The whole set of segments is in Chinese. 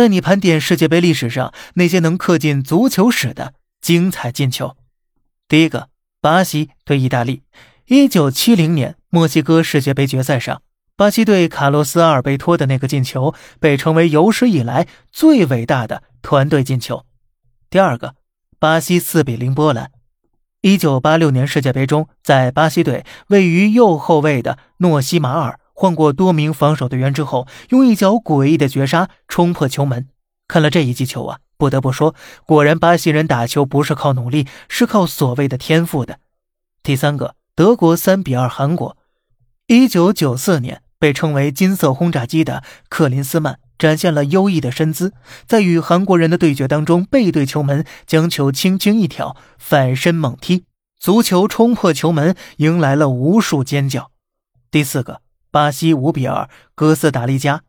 带你盘点世界杯历史上那些能刻进足球史的精彩进球。第一个，巴西对意大利。一九七零年墨西哥世界杯决赛上，巴西队卡洛斯·阿尔贝托的那个进球被称为有史以来最伟大的团队进球。第二个，巴西四比零波兰。一九八六年世界杯中，在巴西队位于右后卫的诺西马尔。换过多名防守队员之后，用一脚诡异的绝杀冲破球门。看了这一记球啊，不得不说，果然巴西人打球不是靠努力，是靠所谓的天赋的。第三个，德国三比二韩国。一九九四年，被称为“金色轰炸机”的克林斯曼展现了优异的身姿，在与韩国人的对决当中背对球门，将球轻轻一挑，反身猛踢，足球冲破球门，迎来了无数尖叫。第四个。巴西五比二哥斯达黎加，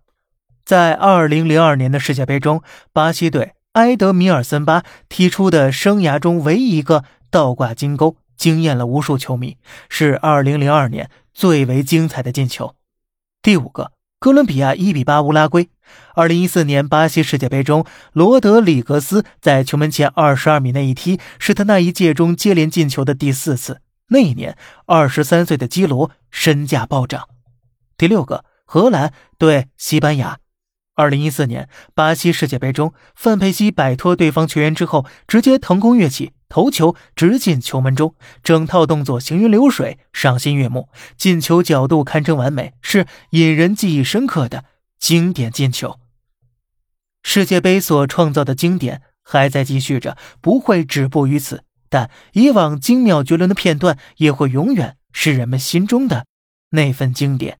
在二零零二年的世界杯中，巴西队埃德米尔森巴踢出的生涯中唯一一个倒挂金钩，惊艳了无数球迷，是二零零二年最为精彩的进球。第五个，哥伦比亚一比八乌拉圭。二零一四年巴西世界杯中，罗德里格斯在球门前二十二米内一踢，是他那一届中接连进球的第四次。那一年，二十三岁的基罗身价暴涨。第六个，荷兰对西班牙。二零一四年巴西世界杯中，范佩西摆脱对方球员之后，直接腾空跃起，头球直进球门中，整套动作行云流水，赏心悦目，进球角度堪称完美，是引人记忆深刻的经典进球。世界杯所创造的经典还在继续着，不会止步于此。但以往精妙绝伦的片段，也会永远是人们心中的那份经典。